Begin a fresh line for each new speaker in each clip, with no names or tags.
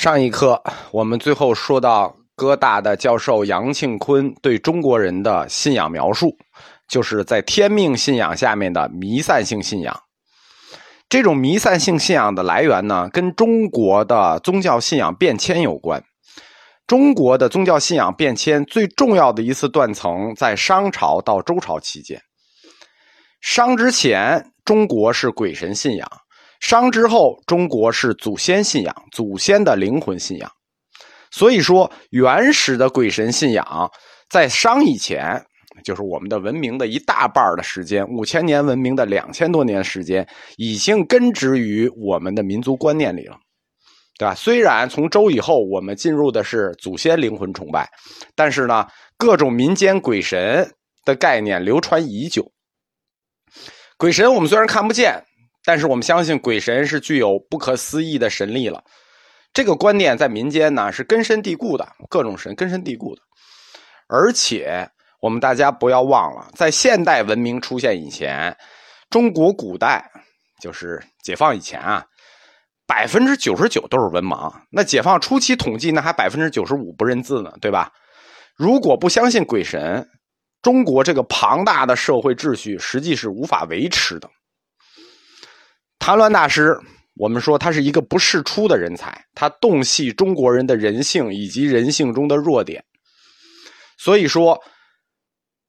上一课我们最后说到哥大的教授杨庆坤对中国人的信仰描述，就是在天命信仰下面的弥散性信仰。这种弥散性信仰的来源呢，跟中国的宗教信仰变迁有关。中国的宗教信仰变迁最重要的一次断层在商朝到周朝期间。商之前，中国是鬼神信仰。商之后，中国是祖先信仰，祖先的灵魂信仰。所以说，原始的鬼神信仰在商以前，就是我们的文明的一大半的时间，五千年文明的两千多年时间，已经根植于我们的民族观念里了，对吧？虽然从周以后，我们进入的是祖先灵魂崇拜，但是呢，各种民间鬼神的概念流传已久。鬼神我们虽然看不见。但是我们相信鬼神是具有不可思议的神力了，这个观念在民间呢是根深蒂固的，各种神根深蒂固的。而且我们大家不要忘了，在现代文明出现以前，中国古代就是解放以前啊，百分之九十九都是文盲。那解放初期统计，那还百分之九十五不认字呢，对吧？如果不相信鬼神，中国这个庞大的社会秩序实际是无法维持的。谭鸾大师，我们说他是一个不世出的人才，他洞悉中国人的人性以及人性中的弱点。所以说，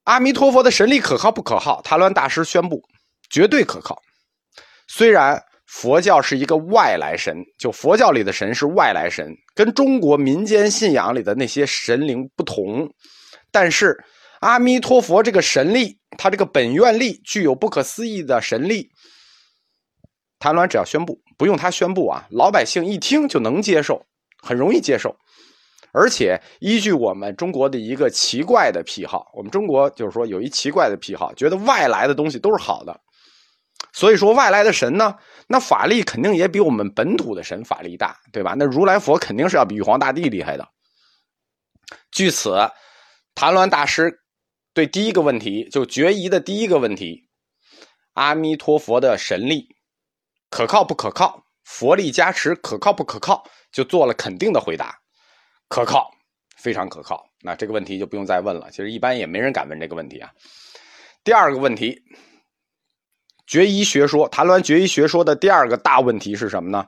阿弥陀佛的神力可靠不可靠？谭鸾大师宣布，绝对可靠。虽然佛教是一个外来神，就佛教里的神是外来神，跟中国民间信仰里的那些神灵不同，但是阿弥陀佛这个神力，他这个本愿力具有不可思议的神力。谭鸾只要宣布，不用他宣布啊，老百姓一听就能接受，很容易接受。而且依据我们中国的一个奇怪的癖好，我们中国就是说有一奇怪的癖好，觉得外来的东西都是好的。所以说外来的神呢，那法力肯定也比我们本土的神法力大，对吧？那如来佛肯定是要比玉皇大帝厉害的。据此，谭鸾大师对第一个问题就决疑的第一个问题，阿弥陀佛的神力。可靠不可靠？佛力加持可靠不可靠？就做了肯定的回答，可靠，非常可靠。那这个问题就不用再问了。其实一般也没人敢问这个问题啊。第二个问题，觉医学说，谈论觉医学说的第二个大问题是什么呢？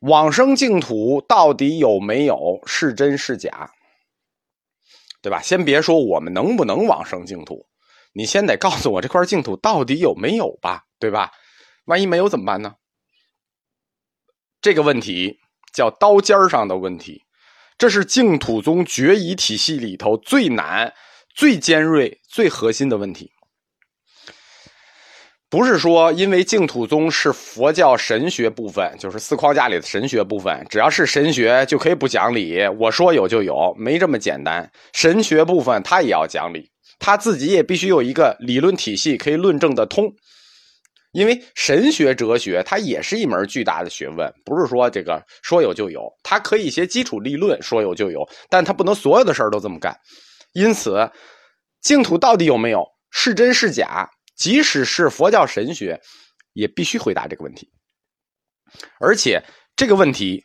往生净土到底有没有？是真是假？对吧？先别说我们能不能往生净土，你先得告诉我这块净土到底有没有吧？对吧？万一没有怎么办呢？这个问题叫刀尖上的问题，这是净土宗决疑体系里头最难、最尖锐、最核心的问题。不是说因为净土宗是佛教神学部分，就是四框架里的神学部分，只要是神学就可以不讲理。我说有就有，没这么简单。神学部分他也要讲理，他自己也必须有一个理论体系可以论证得通。因为神学哲学它也是一门巨大的学问，不是说这个说有就有，它可以一些基础立论说有就有，但它不能所有的事儿都这么干。因此，净土到底有没有，是真是假，即使是佛教神学，也必须回答这个问题。而且这个问题，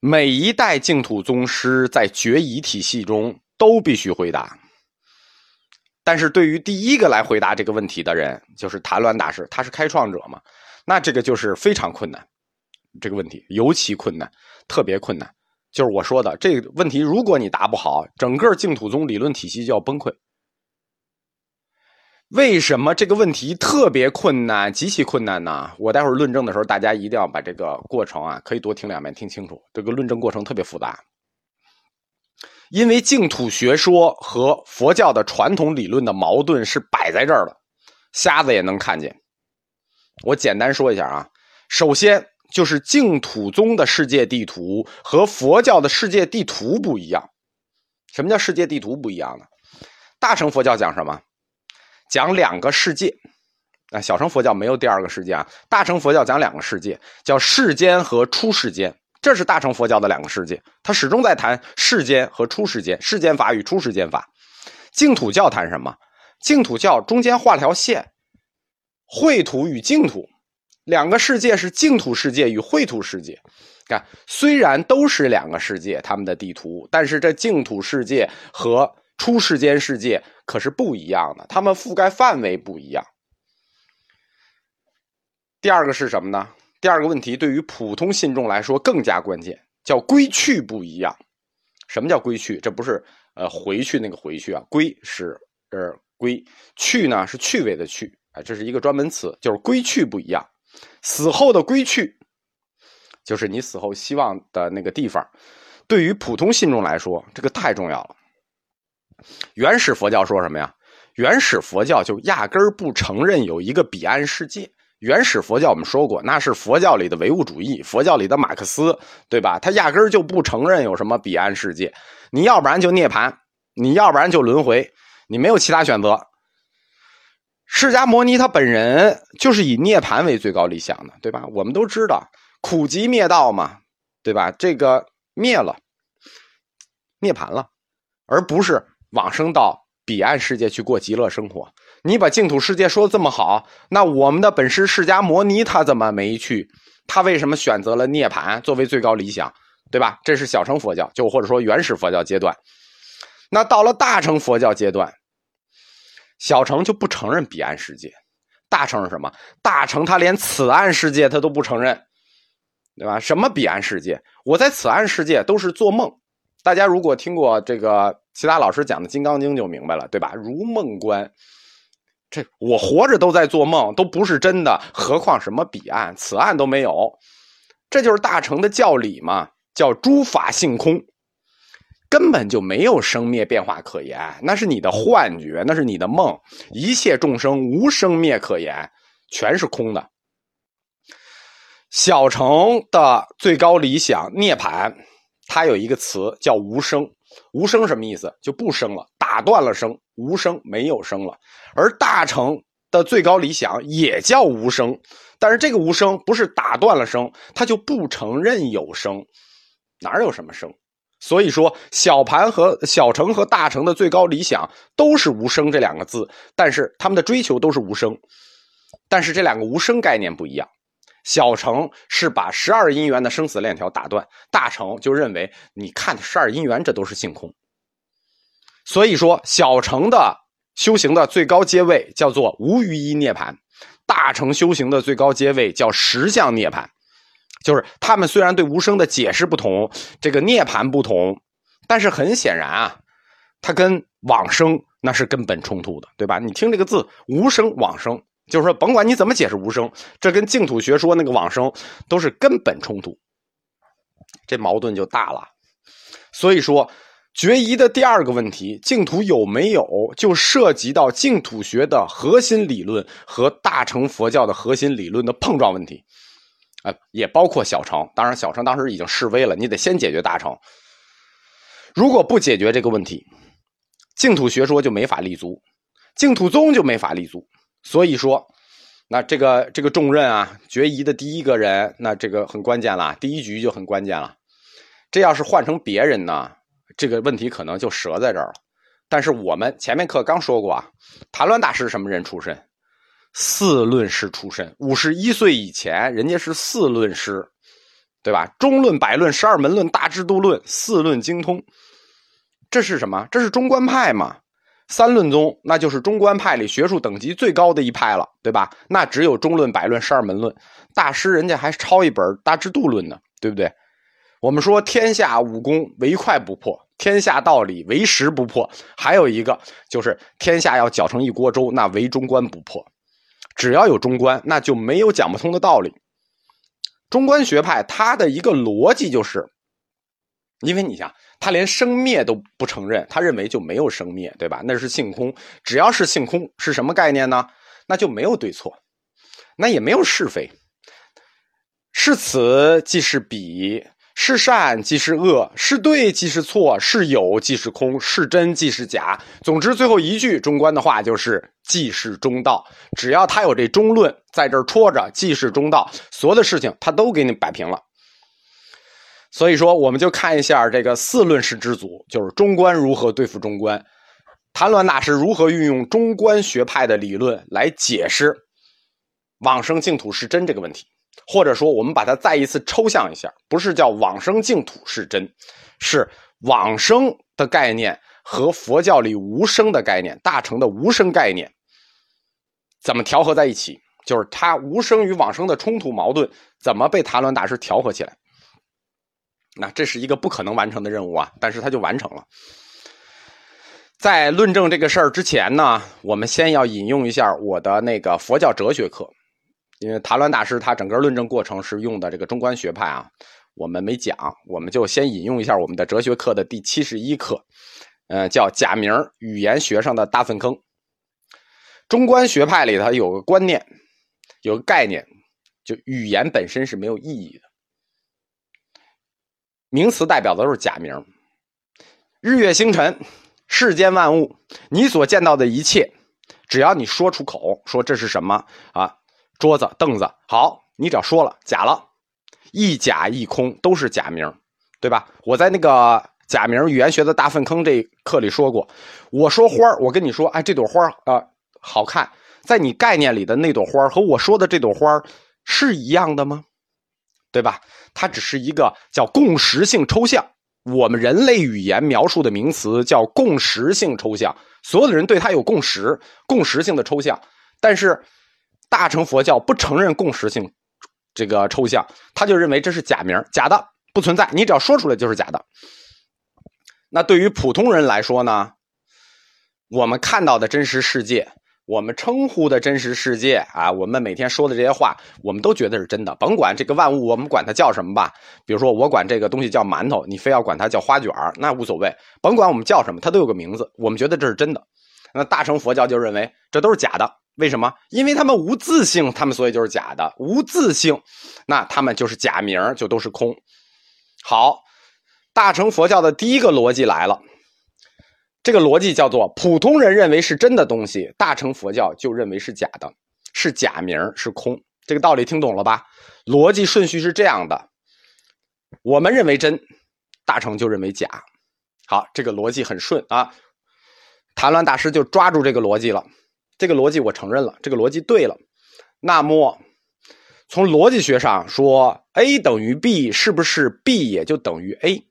每一代净土宗师在决疑体系中都必须回答。但是对于第一个来回答这个问题的人，就是谭鸾大师，他是开创者嘛，那这个就是非常困难，这个问题尤其困难，特别困难。就是我说的这个问题，如果你答不好，整个净土宗理论体系就要崩溃。为什么这个问题特别困难，极其困难呢？我待会儿论证的时候，大家一定要把这个过程啊，可以多听两遍，听清楚。这个论证过程特别复杂。因为净土学说和佛教的传统理论的矛盾是摆在这儿的，瞎子也能看见。我简单说一下啊，首先就是净土宗的世界地图和佛教的世界地图不一样。什么叫世界地图不一样呢？大乘佛教讲什么？讲两个世界。啊，小乘佛教没有第二个世界啊。大乘佛教讲两个世界，叫世间和出世间。这是大乘佛教的两个世界，它始终在谈世间和出世间，世间法与出世间法。净土教谈什么？净土教中间画条线，秽土与净土两个世界是净土世界与秽土世界。看，虽然都是两个世界，他们的地图，但是这净土世界和出世间世界可是不一样的，他们覆盖范围不一样。第二个是什么呢？第二个问题对于普通信众来说更加关键，叫归去不一样。什么叫归去？这不是呃回去那个回去啊，归是呃归，去呢是趣味的去，啊，这是一个专门词，就是归去不一样。死后的归去，就是你死后希望的那个地方。对于普通信众来说，这个太重要了。原始佛教说什么呀？原始佛教就压根儿不承认有一个彼岸世界。原始佛教我们说过，那是佛教里的唯物主义，佛教里的马克思，对吧？他压根儿就不承认有什么彼岸世界。你要不然就涅槃，你要不然就轮回，你没有其他选择。释迦摩尼他本人就是以涅槃为最高理想的，对吧？我们都知道苦集灭道嘛，对吧？这个灭了，涅槃了，而不是往生到彼岸世界去过极乐生活。你把净土世界说的这么好，那我们的本师释迦摩尼他怎么没去？他为什么选择了涅槃作为最高理想？对吧？这是小乘佛教，就或者说原始佛教阶段。那到了大乘佛教阶段，小乘就不承认彼岸世界，大乘是什么？大乘他连此岸世界他都不承认，对吧？什么彼岸世界？我在此岸世界都是做梦。大家如果听过这个其他老师讲的《金刚经》就明白了，对吧？如梦观。这我活着都在做梦，都不是真的，何况什么彼岸、此岸都没有。这就是大乘的教理嘛，叫诸法性空，根本就没有生灭变化可言，那是你的幻觉，那是你的梦。一切众生无生灭可言，全是空的。小乘的最高理想涅槃，它有一个词叫无生。无声什么意思？就不生了，打断了生，无生没有生了。而大乘的最高理想也叫无生，但是这个无生不是打断了生，他就不承认有生，哪有什么生？所以说，小盘和小乘和大乘的最高理想都是无生这两个字，但是他们的追求都是无生，但是这两个无生概念不一样。小乘是把十二因缘的生死链条打断，大乘就认为你看的十二因缘这都是性空。所以说，小乘的修行的最高阶位叫做无余一涅槃，大乘修行的最高阶位叫实相涅槃。就是他们虽然对无声的解释不同，这个涅槃不同，但是很显然啊，它跟往生那是根本冲突的，对吧？你听这个字“无声往生”。就是说，甭管你怎么解释无声，这跟净土学说那个往生都是根本冲突，这矛盾就大了。所以说，决疑的第二个问题，净土有没有，就涉及到净土学的核心理论和大乘佛教的核心理论的碰撞问题，啊，也包括小乘。当然，小乘当时已经示威了，你得先解决大乘。如果不解决这个问题，净土学说就没法立足，净土宗就没法立足。所以说，那这个这个重任啊，决疑的第一个人，那这个很关键了，第一局就很关键了。这要是换成别人呢，这个问题可能就折在这儿了。但是我们前面课刚说过啊，谭鸾大师什么人出身？四论师出身，五十一岁以前，人家是四论师，对吧？中论、百论、十二门论、大制度论，四论精通。这是什么？这是中观派嘛？三论宗，那就是中观派里学术等级最高的一派了，对吧？那只有中论、百论、十二门论，大师人家还抄一本《大智度论》呢，对不对？我们说天下武功唯快不破，天下道理唯识不破，还有一个就是天下要搅成一锅粥，那唯中观不破。只要有中观，那就没有讲不通的道理。中观学派它的一个逻辑就是，因为你想。他连生灭都不承认，他认为就没有生灭，对吧？那是性空，只要是性空，是什么概念呢？那就没有对错，那也没有是非，是此即是彼，是善即是恶，是对即是错，是有即是空，是真即是假。总之，最后一句中观的话就是即是中道。只要他有这中论在这儿戳着，即是中道，所有的事情他都给你摆平了。所以说，我们就看一下这个四论是之祖，就是中观如何对付中观，谭鸾大师如何运用中观学派的理论来解释往生净土是真这个问题。或者说我们把它再一次抽象一下，不是叫往生净土是真，是往生的概念和佛教里无生的概念、大乘的无生概念怎么调和在一起？就是它无生与往生的冲突矛盾怎么被谭鸾大师调和起来？那这是一个不可能完成的任务啊，但是他就完成了。在论证这个事儿之前呢，我们先要引用一下我的那个佛教哲学课，因为谭鸾大师他整个论证过程是用的这个中观学派啊，我们没讲，我们就先引用一下我们的哲学课的第七十一课，呃，叫假名语言学上的大粪坑。中观学派里头有个观念，有个概念，就语言本身是没有意义的。名词代表的都是假名，日月星辰，世间万物，你所见到的一切，只要你说出口，说这是什么啊？桌子、凳子，好，你只要说了，假了，一假一空，都是假名，对吧？我在那个假名语言学的大粪坑这课里说过，我说花我跟你说，哎，这朵花啊好看，在你概念里的那朵花和我说的这朵花是一样的吗？对吧？它只是一个叫共识性抽象。我们人类语言描述的名词叫共识性抽象，所有的人对它有共识，共识性的抽象。但是大乘佛教不承认共识性这个抽象，他就认为这是假名，假的不存在。你只要说出来就是假的。那对于普通人来说呢？我们看到的真实世界。我们称呼的真实世界啊，我们每天说的这些话，我们都觉得是真的。甭管这个万物，我们管它叫什么吧。比如说，我管这个东西叫馒头，你非要管它叫花卷那无所谓。甭管我们叫什么，它都有个名字，我们觉得这是真的。那大乘佛教就认为这都是假的。为什么？因为他们无自性，他们所以就是假的。无自性，那他们就是假名，就都是空。好，大乘佛教的第一个逻辑来了。这个逻辑叫做：普通人认为是真的东西，大乘佛教就认为是假的，是假名，是空。这个道理听懂了吧？逻辑顺序是这样的：我们认为真，大乘就认为假。好，这个逻辑很顺啊。谭鸾大师就抓住这个逻辑了。这个逻辑我承认了，这个逻辑对了。那么，从逻辑学上说，A 等于 B，是不是 B 也就等于 A？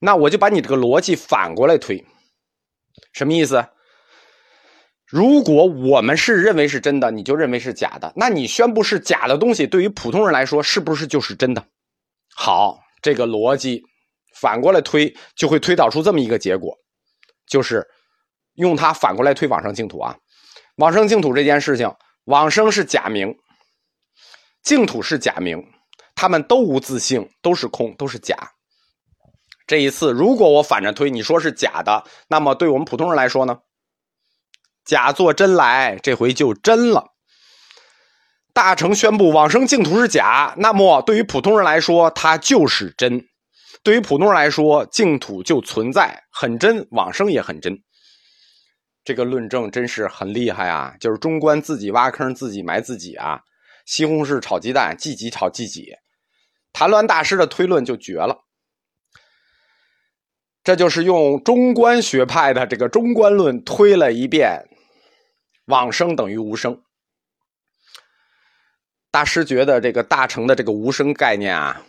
那我就把你这个逻辑反过来推。什么意思？如果我们是认为是真的，你就认为是假的。那你宣布是假的东西，对于普通人来说，是不是就是真的？好，这个逻辑反过来推，就会推导出这么一个结果，就是用它反过来推往生净土啊。往生净土这件事情，往生是假名，净土是假名，他们都无自性，都是空，都是假。这一次，如果我反着推，你说是假的，那么对我们普通人来说呢？假作真来，这回就真了。大成宣布往生净土是假，那么对于普通人来说，它就是真。对于普通人来说，净土就存在，很真，往生也很真。这个论证真是很厉害啊！就是中观自己挖坑，自己埋自己啊！西红柿炒鸡蛋，自己炒自己。谭鸾大师的推论就绝了。这就是用中观学派的这个中观论推了一遍，往生等于无生。大师觉得这个大乘的这个无生概念啊，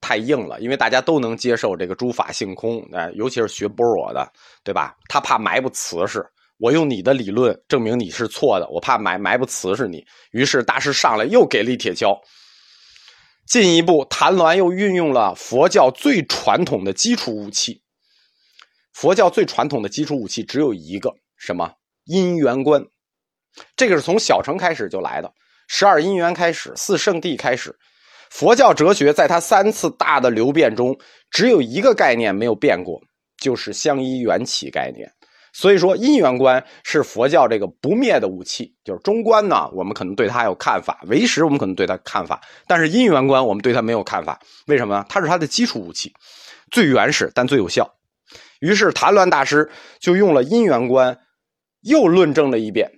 太硬了，因为大家都能接受这个诸法性空，哎，尤其是学般若的，对吧？他怕埋不瓷实，我用你的理论证明你是错的，我怕埋埋不瓷实你。于是大师上来又给了一铁锹，进一步，谭鸾又运用了佛教最传统的基础武器。佛教最传统的基础武器只有一个，什么因缘观？这个是从小乘开始就来的，十二因缘开始，四圣谛开始。佛教哲学在它三次大的流变中，只有一个概念没有变过，就是相依缘起概念。所以说，因缘观是佛教这个不灭的武器。就是中观呢，我们可能对它有看法；唯识我们可能对它看法，但是因缘观我们对它没有看法。为什么呢？它是它的基础武器，最原始但最有效。于是谭鸾大师就用了因缘观，又论证了一遍，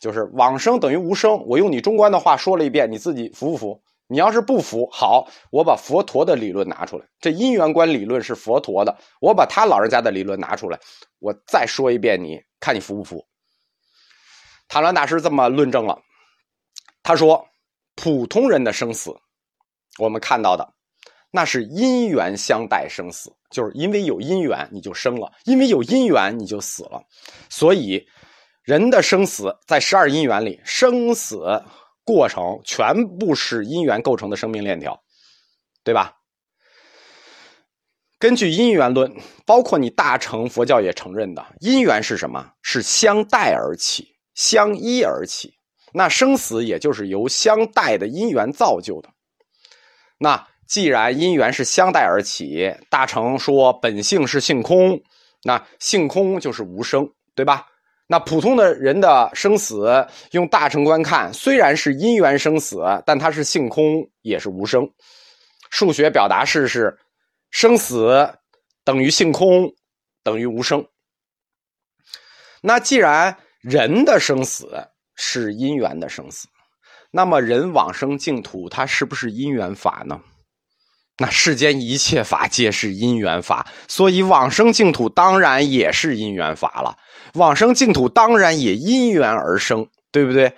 就是往生等于无生。我用你中观的话说了一遍，你自己服不服？你要是不服，好，我把佛陀的理论拿出来。这因缘观理论是佛陀的，我把他老人家的理论拿出来，我再说一遍，你看你服不服？谭鸾大师这么论证了，他说：普通人的生死，我们看到的那是因缘相待生死，就是因为有因缘你就生了，因为有因缘你就死了。所以人的生死在十二因缘里，生死过程全部是因缘构成的生命链条，对吧？根据因缘论，包括你大乘佛教也承认的，因缘是什么？是相待而起，相依而起。那生死也就是由相待的因缘造就的。那既然因缘是相待而起，大成说本性是性空，那性空就是无生，对吧？那普通的人的生死，用大乘观看，虽然是因缘生死，但它是性空，也是无生。数学表达式是。生死等于性空，等于无生。那既然人的生死是因缘的生死，那么人往生净土，它是不是因缘法呢？那世间一切法皆是因缘法，所以往生净土当然也是因缘法了。往生净土当然也因缘而生，对不对？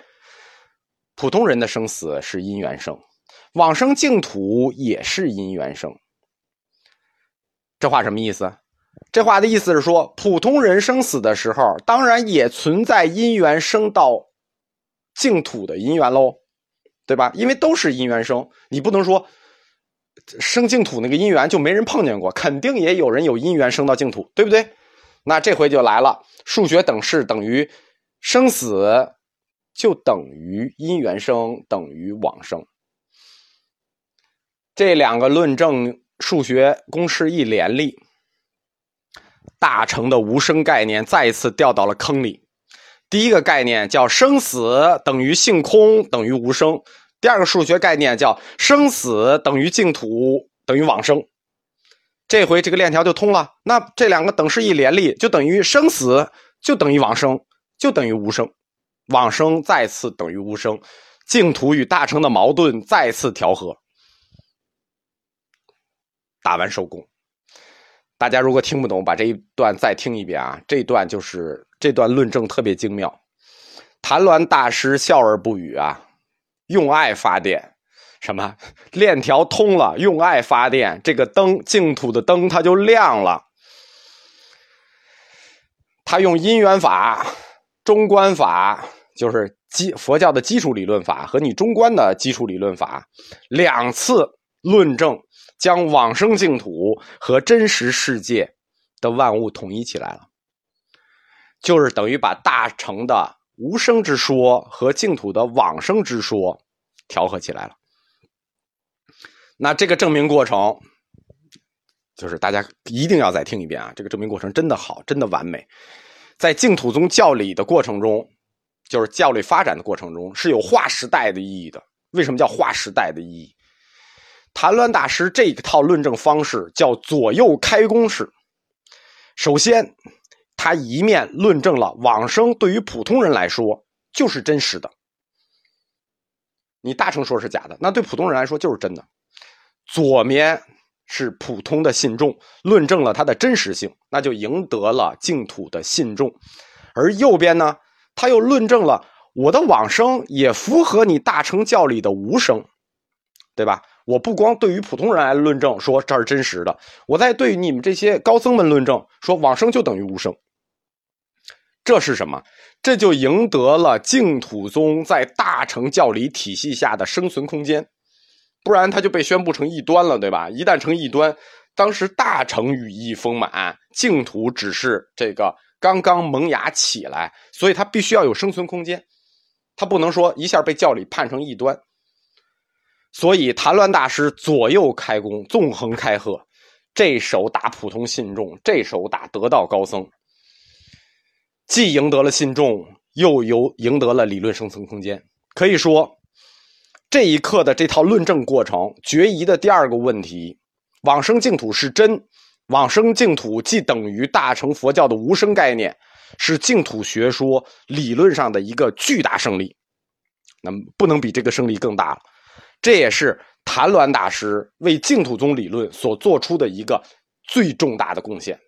普通人的生死是因缘生，往生净土也是因缘生。这话什么意思？这话的意思是说，普通人生死的时候，当然也存在因缘生到净土的因缘喽，对吧？因为都是因缘生，你不能说生净土那个因缘就没人碰见过，肯定也有人有因缘生到净土，对不对？那这回就来了，数学等式等于生死就等于因缘生等于往生，这两个论证。数学公式一联立，大乘的无声概念再一次掉到了坑里。第一个概念叫生死等于性空等于无声，第二个数学概念叫生死等于净土等于往生。这回这个链条就通了。那这两个等式一联立，就等于生死就等于往生，就等于无声。往生再次等于无声，净土与大乘的矛盾再次调和。打完收工，大家如果听不懂，把这一段再听一遍啊！这一段就是这段论证特别精妙。谭鸾大师笑而不语啊，用爱发电，什么链条通了，用爱发电，这个灯净土的灯它就亮了。他用因缘法、中观法，就是基佛教的基础理论法和你中观的基础理论法两次论证。将往生净土和真实世界的万物统一起来了，就是等于把大乘的无生之说和净土的往生之说调和起来了。那这个证明过程，就是大家一定要再听一遍啊！这个证明过程真的好，真的完美。在净土宗教理的过程中，就是教理发展的过程中，是有划时代的意义的。为什么叫划时代的意义？谭鸾大师这一套论证方式叫左右开弓式。首先，他一面论证了往生对于普通人来说就是真实的，你大乘说是假的，那对普通人来说就是真的。左面是普通的信众，论证了它的真实性，那就赢得了净土的信众。而右边呢，他又论证了我的往生也符合你大乘教理的无生，对吧？我不光对于普通人来论证说这是真实的，我在对你们这些高僧们论证说往生就等于无生。这是什么？这就赢得了净土宗在大乘教理体系下的生存空间，不然他就被宣布成异端了，对吧？一旦成异端，当时大乘羽翼丰满，净土只是这个刚刚萌芽起来，所以他必须要有生存空间，他不能说一下被教理判成异端。所以，谭乱大师左右开弓，纵横开鹤，这手打普通信众，这手打得道高僧，既赢得了信众，又由赢得了理论生存空间。可以说，这一刻的这套论证过程，决疑的第二个问题：往生净土是真，往生净土既等于大乘佛教的无生概念，是净土学说理论上的一个巨大胜利。那么，不能比这个胜利更大了。这也是谭鸾大师为净土宗理论所做出的一个最重大的贡献。